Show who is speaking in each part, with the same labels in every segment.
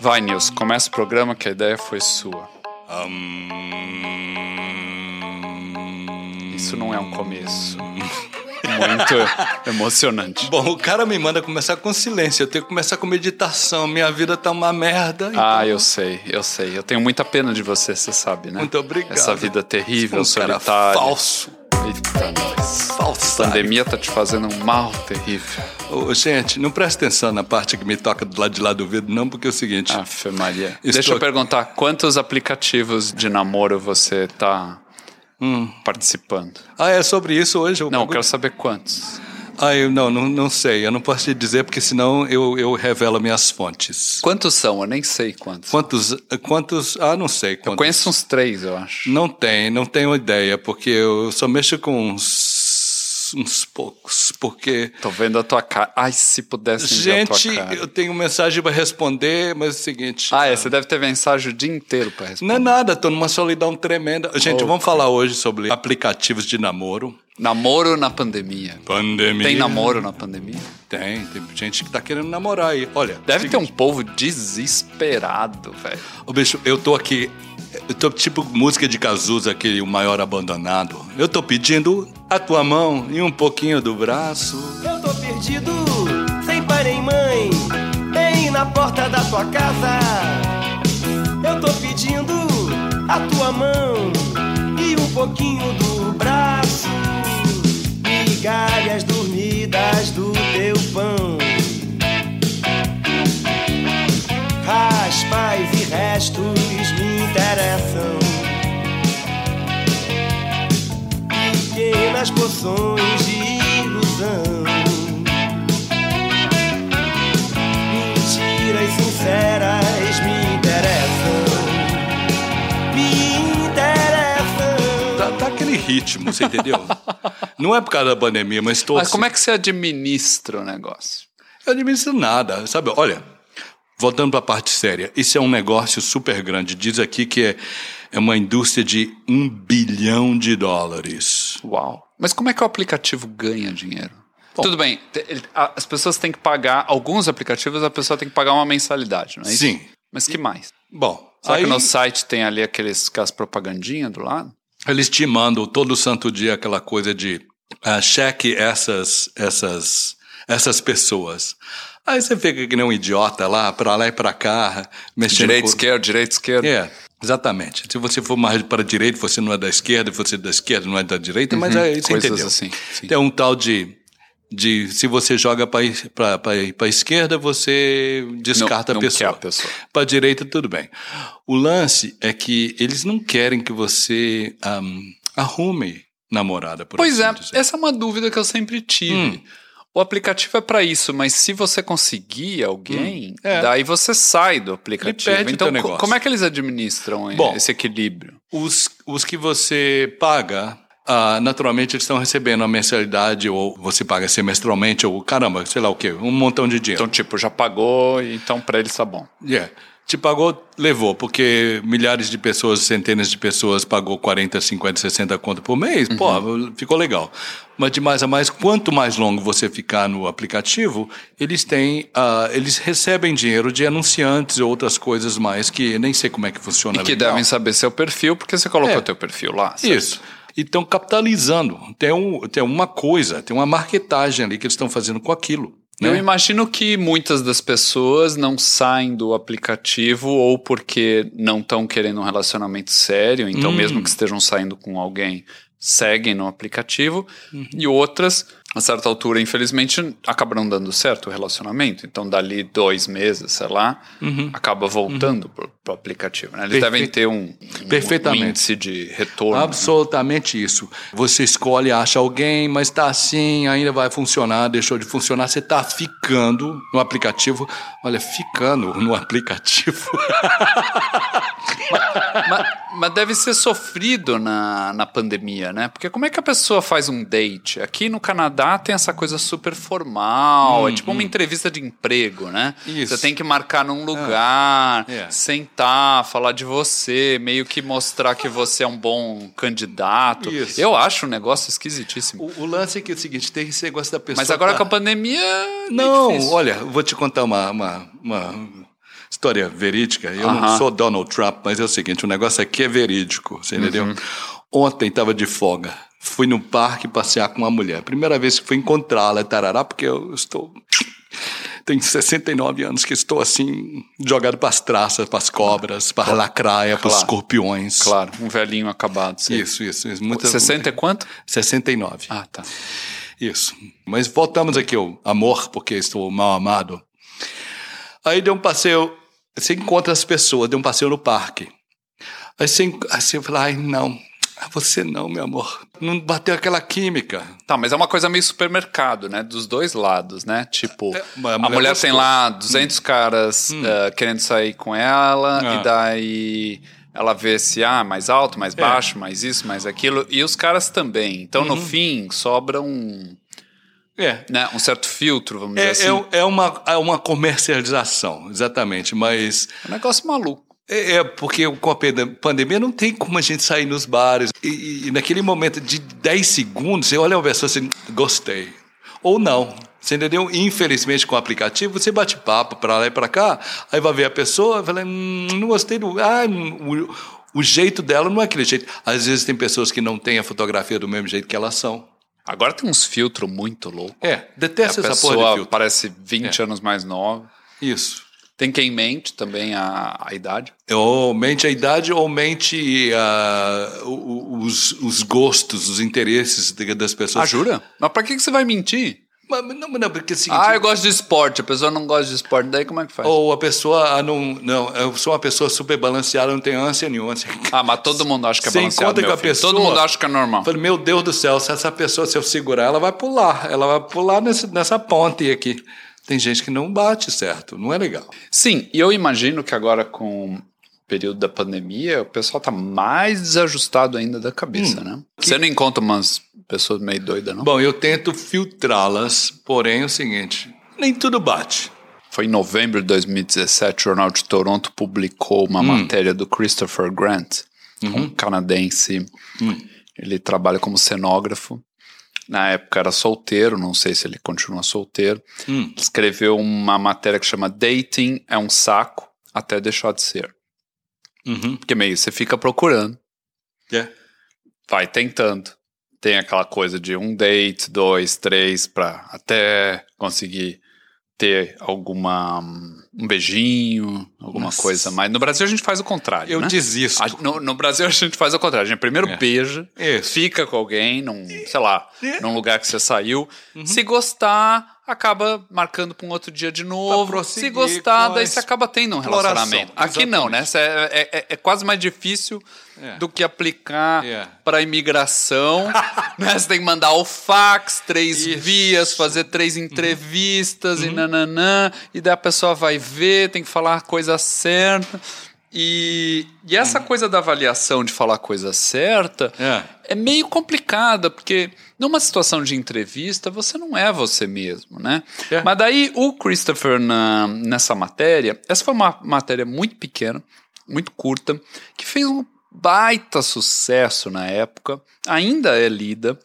Speaker 1: Vai, Nils, começa o programa que a ideia foi sua. Isso não é um começo. Muito emocionante.
Speaker 2: Bom, o cara me manda começar com silêncio. Eu tenho que começar com meditação. Minha vida tá uma merda.
Speaker 1: Ah, eu sei, eu sei. Eu tenho muita pena de você, você sabe, né?
Speaker 2: Muito obrigado.
Speaker 1: Essa vida terrível,
Speaker 2: um
Speaker 1: solitária.
Speaker 2: Cara falso.
Speaker 1: Eita, nós.
Speaker 2: Falso.
Speaker 1: A pandemia tá te fazendo um mal terrível.
Speaker 2: Ô, gente, não presta atenção na parte que me toca do lado de lá do vidro, não, porque é o seguinte.
Speaker 1: Afe Maria.
Speaker 2: Estou-
Speaker 1: Deixa eu perguntar, quantos aplicativos de namoro você tá participando?
Speaker 2: Ah, é sobre isso hoje?
Speaker 1: Não,
Speaker 2: pergunto-
Speaker 1: quero saber quantos.
Speaker 2: Ah, eu não, não, não sei. Eu não posso te dizer, porque senão eu, eu revelo minhas fontes.
Speaker 1: Quantos são? Eu nem sei quantos.
Speaker 2: Quantos. Quantos. Ah, não sei. Quantos.
Speaker 1: Eu conheço uns três, eu acho.
Speaker 2: Não tem, não tenho ideia, porque eu só mexo com uns, uns poucos. Porque.
Speaker 1: Tô vendo a tua cara. Ai, se pudesse ver a
Speaker 2: Gente,
Speaker 1: tua cara.
Speaker 2: eu tenho mensagem para responder, mas é o seguinte.
Speaker 1: Ah, é, você deve ter mensagem o dia inteiro pra responder.
Speaker 2: Não é nada, tô numa solidão tremenda. Gente, vamos falar hoje sobre aplicativos de namoro.
Speaker 1: Namoro na pandemia.
Speaker 2: Pandemia.
Speaker 1: Tem namoro na pandemia?
Speaker 2: Tem, tem gente que tá querendo namorar aí. Olha.
Speaker 1: Deve ter um povo desesperado, velho.
Speaker 2: Ô, bicho, eu tô aqui. Eu tô tipo música de Cazuza, aquele O Maior Abandonado. Eu tô pedindo a tua mão e um pouquinho do braço.
Speaker 3: Eu tô perdido, sem pai nem mãe, bem na porta da tua casa. Eu tô pedindo a tua mão e um pouquinho do braço. Migalhas dormidas do teu pão. Raspas e restos
Speaker 2: ritmo, você entendeu? Não é por causa da pandemia, mas tô.
Speaker 1: Mas como é que você administra o negócio?
Speaker 2: Eu administro nada, sabe? Olha, voltando para a parte séria, isso é um negócio super grande. Diz aqui que é, é uma indústria de um bilhão de dólares.
Speaker 1: Uau. Mas como é que o aplicativo ganha dinheiro? Tudo bem, as pessoas têm que pagar, alguns aplicativos a pessoa tem que pagar uma mensalidade, não é isso?
Speaker 2: Sim.
Speaker 1: Mas que mais?
Speaker 2: Bom,
Speaker 1: Será
Speaker 2: aí
Speaker 1: que no site tem ali aqueles, aquelas propagandinhas do lado?
Speaker 2: Eles te mandam todo santo dia aquela coisa de ah, cheque essas, essas, essas pessoas. Aí você fica que nem um idiota lá, para lá e para cá, mexendo
Speaker 1: Direita,
Speaker 2: com-
Speaker 1: esquerda, direita, esquerda.
Speaker 2: É, exatamente. Se você for mais para a direita, você não é da esquerda, se você é da esquerda, não é da direita, mas aí você
Speaker 1: Uhum. coisas
Speaker 2: entendeu.
Speaker 1: assim, sim.
Speaker 2: Tem um tal de, de se você joga para a esquerda, você descarta
Speaker 1: Não-
Speaker 2: a
Speaker 1: não
Speaker 2: pessoa.
Speaker 1: quer a pessoa.
Speaker 2: Para a direita, tudo bem. O lance é que eles não querem que você ahm, arrume namorada, por
Speaker 1: Pois é,
Speaker 2: assim dizer.
Speaker 1: essa é uma dúvida que eu sempre tive.
Speaker 2: Hum.
Speaker 1: O aplicativo é para isso, mas se você conseguir alguém,
Speaker 2: É.
Speaker 1: daí você sai do aplicativo. Então, co-
Speaker 2: negócio.
Speaker 1: como é que eles administram
Speaker 2: Bom,
Speaker 1: esse equilíbrio?
Speaker 2: Os, os que você paga, ah, naturalmente eles estão recebendo a mensalidade, ou você paga semestralmente, ou caramba, sei lá o quê, um montão de dinheiro.
Speaker 1: Então, tipo, já pagou, então para eles tá bom.
Speaker 2: Yeah. Te pagou, levou, porque milhares de pessoas, centenas de pessoas pagou 40, 50, 60 conto por mês, pô, ficou legal. Mas de mais a mais, quanto mais longo você ficar no aplicativo, eles têm, ah, eles recebem dinheiro de anunciantes ou outras coisas mais que nem sei como é que funciona.
Speaker 1: E que
Speaker 2: legal.
Speaker 1: devem saber seu perfil, porque você colocou
Speaker 2: É.
Speaker 1: o teu perfil lá. certo?
Speaker 2: Isso. E estão capitalizando. Tem, um, tem uma coisa, tem uma marketagem ali que eles estão fazendo com aquilo.
Speaker 1: Eu
Speaker 2: Né?
Speaker 1: imagino que muitas das pessoas não saem do aplicativo ou porque não estão querendo um relacionamento sério, então
Speaker 2: Hum.
Speaker 1: mesmo que estejam saindo com alguém, seguem no aplicativo,
Speaker 2: Uhum.
Speaker 1: e outras, a certa altura, infelizmente, acabam não dando certo o relacionamento. Então, dali dois meses, sei lá, acaba voltando pro, pro aplicativo. Né? Eles
Speaker 2: Uhum. Perfeito.
Speaker 1: devem ter um-
Speaker 2: Perfeitamente.
Speaker 1: um índice de retorno. né?
Speaker 2: Absolutamente isso. Você escolhe, acha alguém, mas está assim, ainda vai funcionar, deixou de funcionar, você está ficando no aplicativo. Olha, ficando no aplicativo.
Speaker 1: mas, mas deve ser sofrido na, na pandemia, né? Porque como é que a pessoa faz um date? Aqui no Canadá tem essa coisa super formal,
Speaker 2: Hum,
Speaker 1: é tipo uma entrevista de emprego, né?
Speaker 2: Isso.
Speaker 1: Você tem que marcar num lugar,
Speaker 2: É.
Speaker 1: sentar, falar de você, meio que mostrar que você é um bom candidato.
Speaker 2: Isso.
Speaker 1: Eu acho um negócio esquisitíssimo.
Speaker 2: O, o lance é que é o seguinte, tem esse negócio da pessoa...
Speaker 1: Mas agora
Speaker 2: tá-
Speaker 1: com a pandemia. é
Speaker 2: Não, olha, vou te contar uma, uma, uma história verídica. Eu não
Speaker 1: Aham.
Speaker 2: sou Donald Trump, mas é o seguinte, o negócio aqui é verídico, você entendeu?
Speaker 1: Uhum.
Speaker 2: Ontem estava de folga, fui no parque passear com uma mulher. Primeira vez que fui encontrá-la, tarará, porque eu estou... Tenho 69 anos que estou assim, jogado para as traças, para as cobras, para a lacraia, para os
Speaker 1: Claro.
Speaker 2: escorpiões.
Speaker 1: Claro, um velhinho acabado. sei.
Speaker 2: Isso, isso. isso. Muita,
Speaker 1: 60 e quanto?
Speaker 2: 69.
Speaker 1: Ah, tá.
Speaker 2: Isso. Mas voltamos aqui ao amor, porque estou mal amado. Aí deu um passeio, você encontra as pessoas, deu um passeio no parque. Aí você, aí você fala, ai não, você não, meu amor. Não bateu aquela química.
Speaker 1: Tá, mas é uma coisa meio supermercado, né? Dos dois lados, né? Tipo,
Speaker 2: É, a
Speaker 1: a
Speaker 2: mulher
Speaker 1: mulher, tem lá 200 caras eh, querendo sair com ela,
Speaker 2: Ah.
Speaker 1: e daí ela vê se, ah, mais alto, mais baixo, mais isso, mais aquilo, e os caras também. Então, no fim, sobra um,
Speaker 2: É.
Speaker 1: né, um certo filtro, vamos
Speaker 2: É,
Speaker 1: dizer assim.
Speaker 2: é, é uma, é uma comercialização, exatamente, mas
Speaker 1: É um negócio maluco.
Speaker 2: É, é, porque com a pande- pandemia não tem como a gente sair nos bares. E, e- naquele momento de 10 segundos, você olha uma pessoa assim, gostei. Ou não. Você entendeu? Infelizmente, com o aplicativo, você bate papo para lá e para cá, aí vai ver a pessoa fala, hum, não gostei do. Ah, o, o jeito dela não é aquele jeito. Às vezes tem pessoas que não têm a fotografia do mesmo jeito que elas são.
Speaker 1: Agora tem uns filtros muito loucos.
Speaker 2: É, detesta essa porra de
Speaker 1: pessoa
Speaker 2: filtro.
Speaker 1: parece 20 anos mais nova.
Speaker 2: Isso.
Speaker 1: Tem quem mente também a, a idade.
Speaker 2: Ou mente a idade ou mente o- os, os gostos, os interesses das pessoas.
Speaker 1: Ah, jura? Mas pra que, que você vai mentir?
Speaker 2: Mas, não, não, porque é o seguinte,
Speaker 1: Ah, eu gosto de esporte. A pessoa não gosta de esporte. Daí como é que faz?
Speaker 2: Ou a pessoa ah, não. Não, eu sou uma pessoa super balanceada, não tenho ânsia nenhuma. Você-
Speaker 1: Ah, mas todo mundo acha que é
Speaker 2: Você
Speaker 1: balanceado, meu
Speaker 2: com a
Speaker 1: filho.
Speaker 2: pessoa-
Speaker 1: Todo mundo acha que é normal.
Speaker 2: Falei, meu Deus do céu, se essa pessoa, se eu segurar, ela vai pular. Ela vai pular nesse, nessa ponte aqui. Tem gente que não bate certo, não é legal.
Speaker 1: Sim, e eu imagino que agora com o período da pandemia, o pessoal tá mais desajustado ainda da cabeça, né? Você não encontra umas pessoas meio doidas, não?
Speaker 2: Bom, eu tento filtrá-las, porém é o seguinte: nem tudo bate.
Speaker 1: Foi em novembro de 2017, o Jornal de Toronto publicou uma matéria do Christopher Grant, um canadense. Ele trabalha como cenógrafo. Na época era solteiro, não sei se ele continua solteiro. Escreveu uma matéria que chama Dating é um saco até deixar de ser.
Speaker 2: Uhum.
Speaker 1: Porque meio você fica procurando,
Speaker 2: É.
Speaker 1: vai tentando. Tem aquela coisa de um date, dois, três, pra até conseguir ter alguma um beijinho, alguma
Speaker 2: Nossa.
Speaker 1: coisa mais. No Brasil a gente faz o contrário.
Speaker 2: Eu
Speaker 1: né?
Speaker 2: desisto.
Speaker 1: A- no, no Brasil a gente faz o contrário. A gente primeiro
Speaker 2: É.
Speaker 1: beija,
Speaker 2: Isso.
Speaker 1: fica com alguém, num, sei lá, num lugar que você saiu.
Speaker 2: Uhum.
Speaker 1: Se gostar, acaba marcando para um outro dia de novo. Se gostar, daí você acaba tendo um relacionamento. Aqui não, né? Cê É, é- é quase mais difícil
Speaker 2: É.
Speaker 1: do que aplicar
Speaker 2: É.
Speaker 1: para imigração. né? Você tem que mandar o fax, três
Speaker 2: Isso. Uhum.
Speaker 1: vias, fazer três entrevistas e nananã. E daí a pessoa vai ver, tem que falar a coisa certa. E, e essa coisa da avaliação de falar a coisa certa
Speaker 2: É.
Speaker 1: é meio complicada, porque numa situação de entrevista você não é você mesmo, né?
Speaker 2: É.
Speaker 1: Mas daí o Christopher, na- nessa matéria, essa foi uma matéria muito pequena, muito curta, que fez um baita sucesso na época, ainda é lida.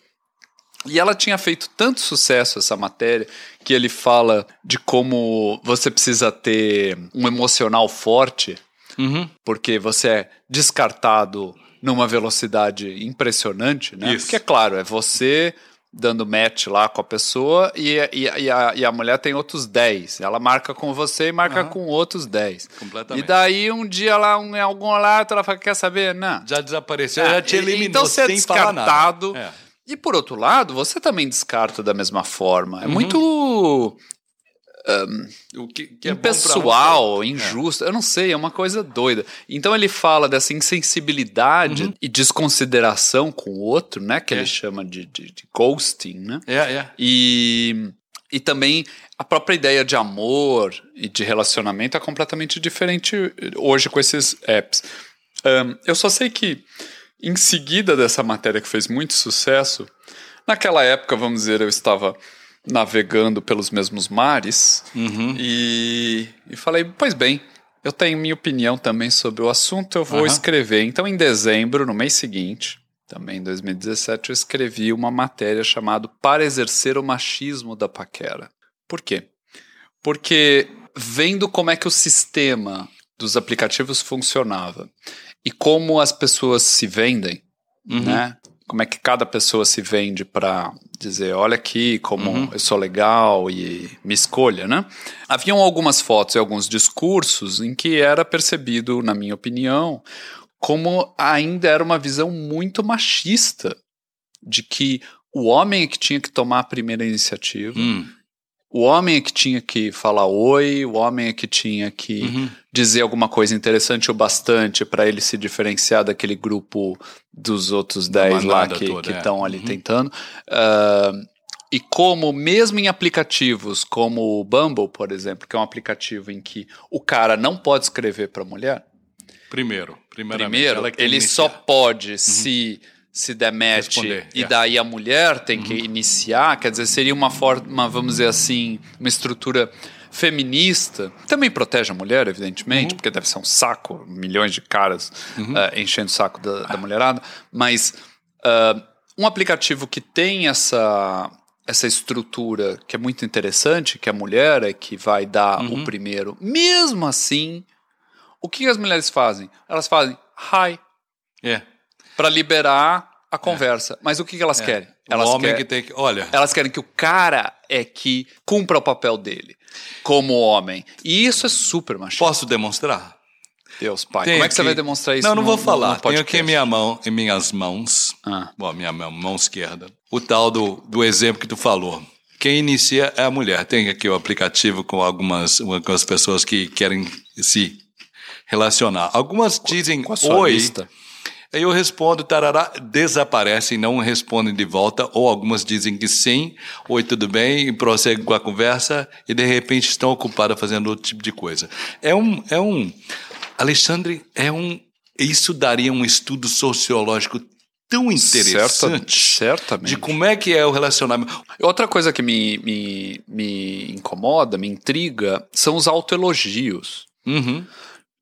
Speaker 1: E ela tinha feito tanto sucesso essa matéria que ele fala de como você precisa ter um emocional forte
Speaker 2: Uhum.
Speaker 1: porque você é descartado numa velocidade impressionante, né?
Speaker 2: Isso.
Speaker 1: Porque, é claro, é você dando match lá com a pessoa e, e, e a, e a mulher tem outros 10. Ela marca com você e marca com outros 10.
Speaker 2: Completamente.
Speaker 1: E daí, um dia lá, um, em algum lado, ela fala, quer saber? Não.
Speaker 2: Já desapareceu,
Speaker 1: Ah,
Speaker 2: já te
Speaker 1: e-
Speaker 2: eliminou
Speaker 1: Então você é descartado.
Speaker 2: É.
Speaker 1: E por outro lado, você também descarta da mesma forma.
Speaker 2: Uhum.
Speaker 1: É muito
Speaker 2: O que, que é
Speaker 1: impessoal,
Speaker 2: você.
Speaker 1: injusto, eu não sei, é uma coisa doida. Então ele fala dessa insensibilidade e desconsideração com o outro, né? Que
Speaker 2: Uhum. É.
Speaker 1: ele chama de, de, de ghosting, né?
Speaker 2: É, é.
Speaker 1: E, e também a própria ideia de amor e de relacionamento é completamente diferente hoje com esses apps. Ahn, eu só sei que em seguida dessa matéria que fez muito sucesso, Naquela época, vamos dizer, eu estava navegando pelos mesmos mares
Speaker 2: Uhum.
Speaker 1: e, e falei, pois bem, eu tenho minha opinião também sobre o assunto, eu vou
Speaker 2: Aham.
Speaker 1: escrever. Então, em dezembro, no mês seguinte, também em 2017, eu escrevi uma matéria chamada Para Exercer o Machismo da Paquera. Por quê? Porque vendo como é que o sistema dos aplicativos funcionava e como as pessoas se vendem,
Speaker 2: Uhum.
Speaker 1: né? Como é que cada pessoa se vende para dizer, olha aqui como
Speaker 2: Uhum.
Speaker 1: eu sou legal e me escolha, né? Haviam algumas fotos e alguns discursos em que era percebido, na minha opinião, como ainda era uma visão muito machista de que o homem é que tinha que tomar a primeira iniciativa,
Speaker 2: Hum.
Speaker 1: O homem é que tinha que falar oi, o homem é que tinha que
Speaker 2: Uhum.
Speaker 1: dizer alguma coisa interessante o bastante para ele se diferenciar daquele grupo dos outros 10 lá
Speaker 2: manada
Speaker 1: que
Speaker 2: toda, é.
Speaker 1: estão ali
Speaker 2: Uhum.
Speaker 1: tentando. Ah, e como, mesmo em aplicativos como o Bumble, por exemplo, que é um aplicativo em que o cara não pode escrever para a mulher,
Speaker 2: Primeiro,
Speaker 1: primeiro,
Speaker 2: tem
Speaker 1: ele só pode se se
Speaker 2: Responder,
Speaker 1: e
Speaker 2: yeah.
Speaker 1: daí a mulher tem que iniciar, quer dizer, seria uma forma, vamos dizer assim, uma estrutura feminista. Também protege a mulher, evidentemente, porque deve ser um saco, milhões de caras ah, enchendo o saco da, da mulherada, mas ah, um aplicativo que tem essa essa estrutura que é muito interessante, que a mulher é que vai dar o primeiro, mesmo assim, o que as mulheres fazem? Elas fazem hi
Speaker 2: É.
Speaker 1: para liberar a conversa. Mas o que, que elas querem? Elas
Speaker 2: o homem
Speaker 1: querem,
Speaker 2: que tem que. Olha,
Speaker 1: elas querem que o cara é que cumpra o papel dele como homem. E isso é super machista.
Speaker 2: posso demonstrar?
Speaker 1: Deus, pai.
Speaker 2: Tenho
Speaker 1: Como é que você
Speaker 2: aqui-
Speaker 1: vai demonstrar isso?
Speaker 2: Não, não
Speaker 1: no-
Speaker 2: vou falar. Tenho aqui em minha mão, em minhas mãos,
Speaker 1: Ah.
Speaker 2: bom, minha, minha mão esquerda, o tal do, do exemplo que tu falou. Quem inicia é a mulher. Tem aqui o aplicativo com algumas, algumas pessoas que querem se relacionar. Algumas dizem
Speaker 1: Com
Speaker 2: oi.
Speaker 1: lista.
Speaker 2: Aí eu respondo, tarará, desaparecem, não respondem de volta, ou algumas dizem que sim, oi, tudo bem, e prosseguem com a conversa, e de repente estão ocupadas fazendo outro tipo de coisa. É um, é um, Alexandre, é um, isso daria um estudo sociológico tão interessante
Speaker 1: Certa- certamente.
Speaker 2: de como é que é o relacionamento.
Speaker 1: Outra coisa que me, me, me incomoda, me intriga, são os autoelogios.
Speaker 2: Uhum.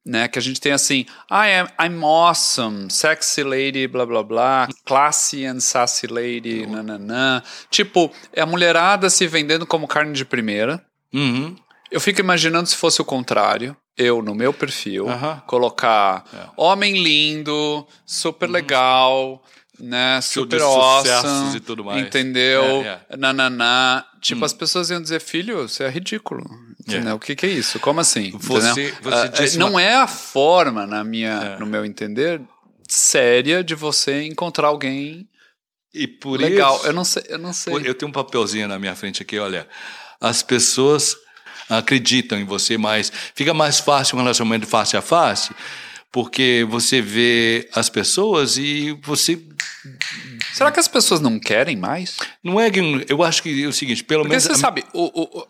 Speaker 1: Né? Que a gente tem assim, I am, I'm awesome, sexy lady, blá blá blá, classy and sassy lady, nananã. Tipo, é a mulherada se vendendo como carne de primeira.
Speaker 2: Uhum.
Speaker 1: Eu fico imaginando se fosse o contrário. Eu, no meu perfil, colocar
Speaker 2: É.
Speaker 1: homem lindo, super legal, né? Super awesome.
Speaker 2: e tudo mais.
Speaker 1: Entendeu?
Speaker 2: É, é.
Speaker 1: Nananá. Tipo, as pessoas iam dizer, filho, você é ridículo. Entendeu?
Speaker 2: É.
Speaker 1: O que, que é isso? Como assim?
Speaker 2: Você- você
Speaker 1: Ah,
Speaker 2: disse
Speaker 1: não
Speaker 2: uma-
Speaker 1: é a forma, na minha,
Speaker 2: É.
Speaker 1: no meu entender, séria de você encontrar alguém
Speaker 2: E por
Speaker 1: legal.
Speaker 2: isso...
Speaker 1: Eu não sei, eu não sei.
Speaker 2: Eu tenho um papelzinho na minha frente aqui, olha. As pessoas acreditam em você, mas fica mais fácil um relacionamento face a face, porque você vê as pessoas e você
Speaker 1: Será que as pessoas não querem mais?
Speaker 2: não é que eu acho que é o seguinte, pelo
Speaker 1: Porque
Speaker 2: menos
Speaker 1: você sabe, o, o- o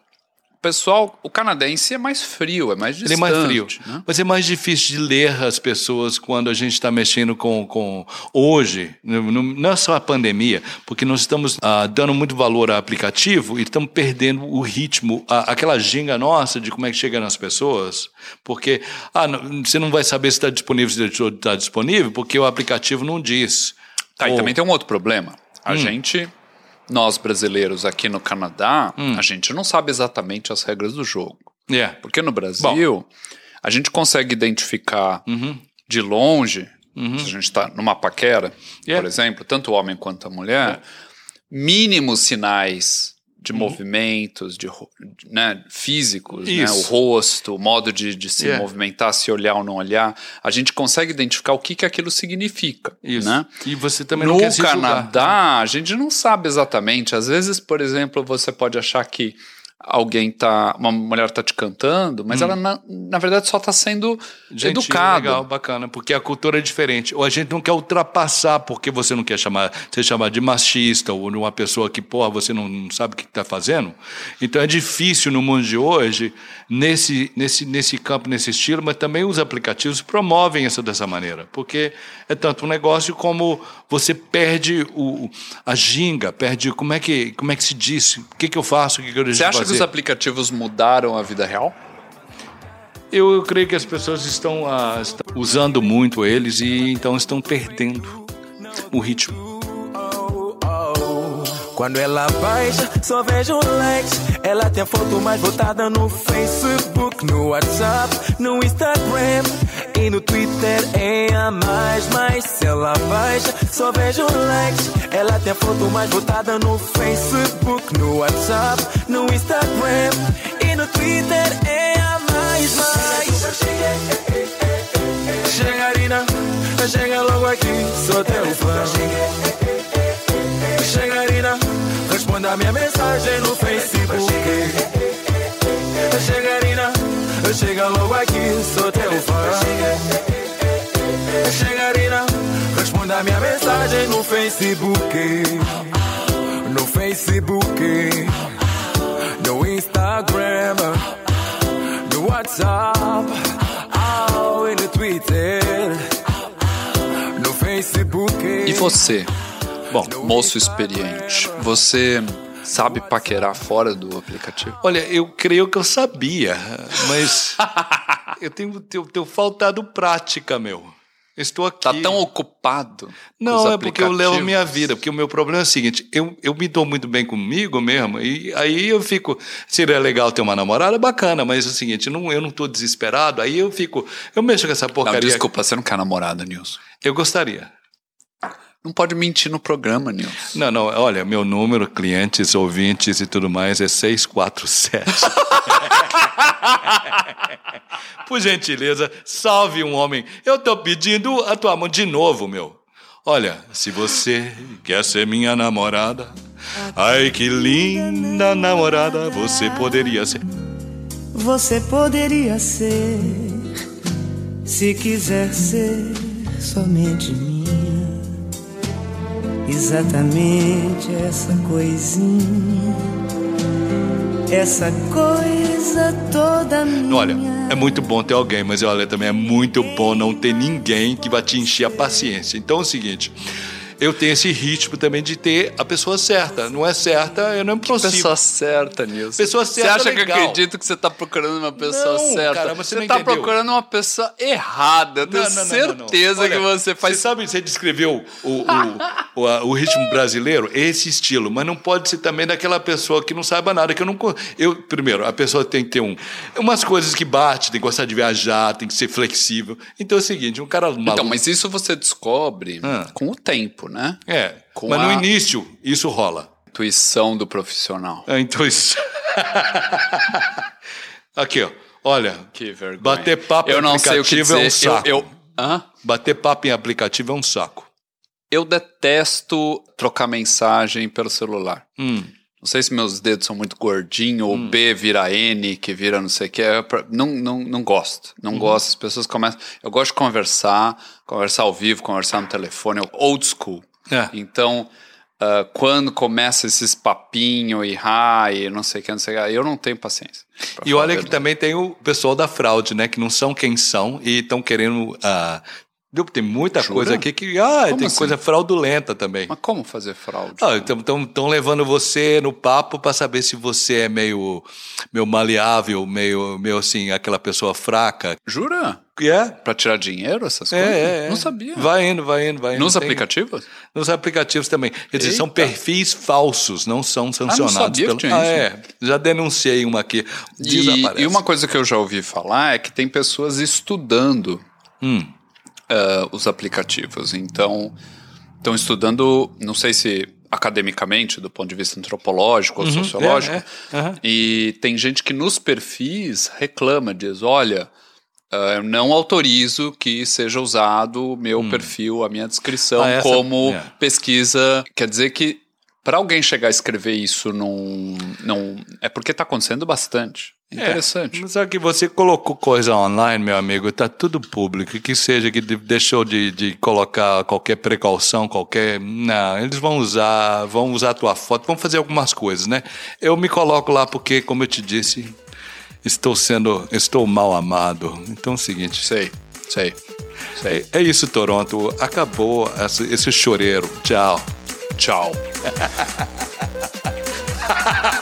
Speaker 1: pessoal, o canadense é mais frio, é mais
Speaker 2: Ele
Speaker 1: distante.
Speaker 2: é mais frio.
Speaker 1: né?
Speaker 2: Mas é mais difícil de ler as pessoas quando a gente está mexendo com, com. Hoje, não é só a pandemia, porque nós estamos ah, dando muito valor ao aplicativo e estamos perdendo o ritmo, a- aquela ginga nossa de como é que chega nas pessoas. Porque ah, não- você não vai saber se está disponível, se está disponível, porque o aplicativo não diz.
Speaker 1: Tá, e
Speaker 2: Ou-
Speaker 1: também tem um outro problema.
Speaker 2: Hum.
Speaker 1: A gente, nós brasileiros aqui no Canadá,
Speaker 2: Hum.
Speaker 1: a gente não sabe exatamente as regras do jogo.
Speaker 2: É.
Speaker 1: Porque no Brasil, a gente consegue identificar
Speaker 2: Uhum.
Speaker 1: de longe, se a gente está numa paquera,
Speaker 2: É.
Speaker 1: por exemplo, tanto o homem quanto a mulher, mínimos sinais de movimentos, de, né, físicos, né, o rosto, o modo de, de se
Speaker 2: É.
Speaker 1: movimentar, se olhar ou não olhar, a gente consegue identificar o que, que aquilo significa.
Speaker 2: Isso.
Speaker 1: Né?
Speaker 2: E você também não
Speaker 1: No
Speaker 2: quer se julgar.
Speaker 1: Canadá, a gente não sabe exatamente. Às vezes, por exemplo, você pode achar que alguém tá. Uma mulher tá te cantando, mas ela, na, na verdade, só tá sendo
Speaker 2: Gentil,
Speaker 1: educada.
Speaker 2: Legal, bacana, porque a cultura é diferente. Ou a gente não quer ultrapassar porque você não quer chamar, ser chamado de machista ou de uma pessoa que, porra, você não, não sabe o que está fazendo. Então é difícil no mundo de hoje, nesse, nesse, nesse campo, nesse estilo, mas também os aplicativos promovem isso dessa maneira, porque é tanto um negócio como você perde o, a ginga, perde como é que, como é que se diz, o que, que eu faço, o que, que eu deixo
Speaker 1: acha que os aplicativos mudaram a vida real?
Speaker 2: Eu, eu creio que as pessoas estão, ah, estão usando muito eles e então estão perdendo o ritmo.
Speaker 3: Quando ela baixa, só vejo likes. Ela tem a foto mais votada no Facebook, no WhatsApp, no Instagram e no Twitter é a mais. Mas se ela baixa, só vejo likes. Ela tem a foto mais votada no Facebook, no WhatsApp, no Instagram e no Twitter é a mais. Mais Chegarina, chega logo aqui, sou teu fã. Chegarina, responda a minha mensagem no Facebook. Chega logo aqui, sou teu fã. Chegarina, responda a minha mensagem no Facebook. No Facebook, no Instagram, no WhatsApp, oh, e no Twitter, no Facebook.
Speaker 1: E você, bom, moço experiente, você sabe paquerar fora do aplicativo?
Speaker 2: Olha, eu creio que eu sabia, mas eu tenho, tenho, tenho faltado prática, meu. Estou aqui.
Speaker 1: Tá tão ocupado?
Speaker 2: Não, é porque eu levo a minha vida. Porque o meu problema é o seguinte: eu, eu me dou muito bem comigo mesmo, e aí eu fico. Seria legal ter uma namorada, bacana, mas é o seguinte: não, eu não estou desesperado, aí eu fico. Eu mexo com essa
Speaker 1: Não,
Speaker 2: porcaria.
Speaker 1: desculpa, você não quer namorada, Nilson.
Speaker 2: Eu gostaria.
Speaker 1: Não pode mentir no programa, Nilson.
Speaker 2: Não, não, olha, meu número, clientes, ouvintes e tudo mais é 647. Por gentileza, salve um homem. Eu tô pedindo a tua mão de novo, meu. Olha, se você quer ser minha namorada, ai que linda namorada você poderia ser.
Speaker 4: Você poderia ser, se quiser ser somente minha. Exatamente essa coisinha, essa coisa toda minha.
Speaker 2: Olha, é muito bom ter alguém, mas olha, também é muito bom não ter ninguém que vai te encher a paciência. Então é o seguinte, eu tenho esse ritmo também de ter a pessoa certa. Não é certa, eu não prossigo.
Speaker 1: Pessoa certa, Nilson.
Speaker 2: Pessoa certa
Speaker 1: Você acha
Speaker 2: é
Speaker 1: que eu
Speaker 2: legal.
Speaker 1: acredito que você tá procurando uma pessoa
Speaker 2: Não,
Speaker 1: certa?
Speaker 2: cara, você não
Speaker 1: tá
Speaker 2: entendeu.
Speaker 1: procurando uma pessoa errada. Eu tenho
Speaker 2: Não, não,
Speaker 1: certeza
Speaker 2: Olha,
Speaker 1: que você faz.
Speaker 2: Você sabe, você descreveu o, o, o, o ritmo brasileiro, esse estilo, mas não pode ser também daquela pessoa que não saiba nada, que eu não. Eu, primeiro, a pessoa tem que ter um, umas coisas que bate, tem que gostar de viajar, tem que ser flexível. Então é o seguinte, um cara maluco.
Speaker 1: Então, mas isso você descobre
Speaker 2: Ah.
Speaker 1: com o tempo, né?
Speaker 2: É,
Speaker 1: com
Speaker 2: mas no
Speaker 1: a-
Speaker 2: início isso rola.
Speaker 1: Intuição do profissional.
Speaker 2: É, Então isso. Aqui, ó. Olha,
Speaker 1: Que vergonha.
Speaker 2: bater papo
Speaker 1: eu
Speaker 2: em
Speaker 1: não sei o que
Speaker 2: aplicativo
Speaker 1: dizer.
Speaker 2: é um saco.
Speaker 1: Eu, eu?
Speaker 2: Bater papo em aplicativo é um saco.
Speaker 1: eu detesto trocar mensagem pelo celular.
Speaker 2: Hum.
Speaker 1: Não sei se meus dedos são muito gordinhos, ou B vira N, que vira não sei o que. É não, não, não gosto.
Speaker 2: Uhum.
Speaker 1: Não gosto. As pessoas começam. Eu gosto de conversar, conversar ao vivo, conversar no telefone, eu- old school.
Speaker 2: É.
Speaker 1: Então, ah, quando começa esses papinho e hi, não sei o que, não sei o que, eu não tenho paciência.
Speaker 2: E olha que também tem o pessoal da fraude, né? Que não são quem são e estão querendo. ah, viu? tem muita
Speaker 1: Jura?
Speaker 2: coisa aqui que. Ah,
Speaker 1: Como
Speaker 2: tem
Speaker 1: assim?
Speaker 2: coisa fraudulenta também.
Speaker 1: Mas como fazer fraude?
Speaker 2: Ah, Estão levando você no papo para saber se você é meio, meio maleável, meio, meio assim, aquela pessoa fraca.
Speaker 1: Jura?
Speaker 2: É?
Speaker 1: Pra tirar dinheiro, essas
Speaker 2: É,
Speaker 1: coisas?
Speaker 2: é, é.
Speaker 1: Não sabia.
Speaker 2: Vai indo, vai indo, vai indo.
Speaker 1: Nos
Speaker 2: Tem-
Speaker 1: aplicativos?
Speaker 2: Nos aplicativos também. Quer dizer, são perfis falsos, não são sancionados.
Speaker 1: sabia que
Speaker 2: pelo...
Speaker 1: tinha
Speaker 2: ah, é. Já denunciei uma aqui.
Speaker 1: E, e uma coisa que eu já ouvi falar é que tem pessoas estudando
Speaker 2: Hum.
Speaker 1: Ah, os aplicativos. Então, estão estudando, não sei se academicamente, do ponto de vista antropológico ou sociológico,
Speaker 2: é, é, aham.
Speaker 1: e tem gente que nos perfis reclama, diz, olha, eu não autorizo que seja usado o meu perfil, a minha descrição
Speaker 2: Hum. Ah, essa-
Speaker 1: como
Speaker 2: é.
Speaker 1: pesquisa. Quer dizer que para alguém chegar a escrever isso num, num é porque está acontecendo bastante. Interessante.
Speaker 2: É, mas só que você colocou coisa online, meu amigo, está tudo público. Que seja que deixou de, de colocar qualquer precaução, qualquer. Não, eles vão usar, vão usar a tua foto, vão fazer algumas coisas, né? Eu me coloco lá porque, como eu te disse, estou sendo. Estou mal amado. Então é o seguinte.
Speaker 1: Sei, sei. sei.
Speaker 2: É, é isso, Toronto. Acabou esse, esse choreiro. Tchau.
Speaker 1: Tchau.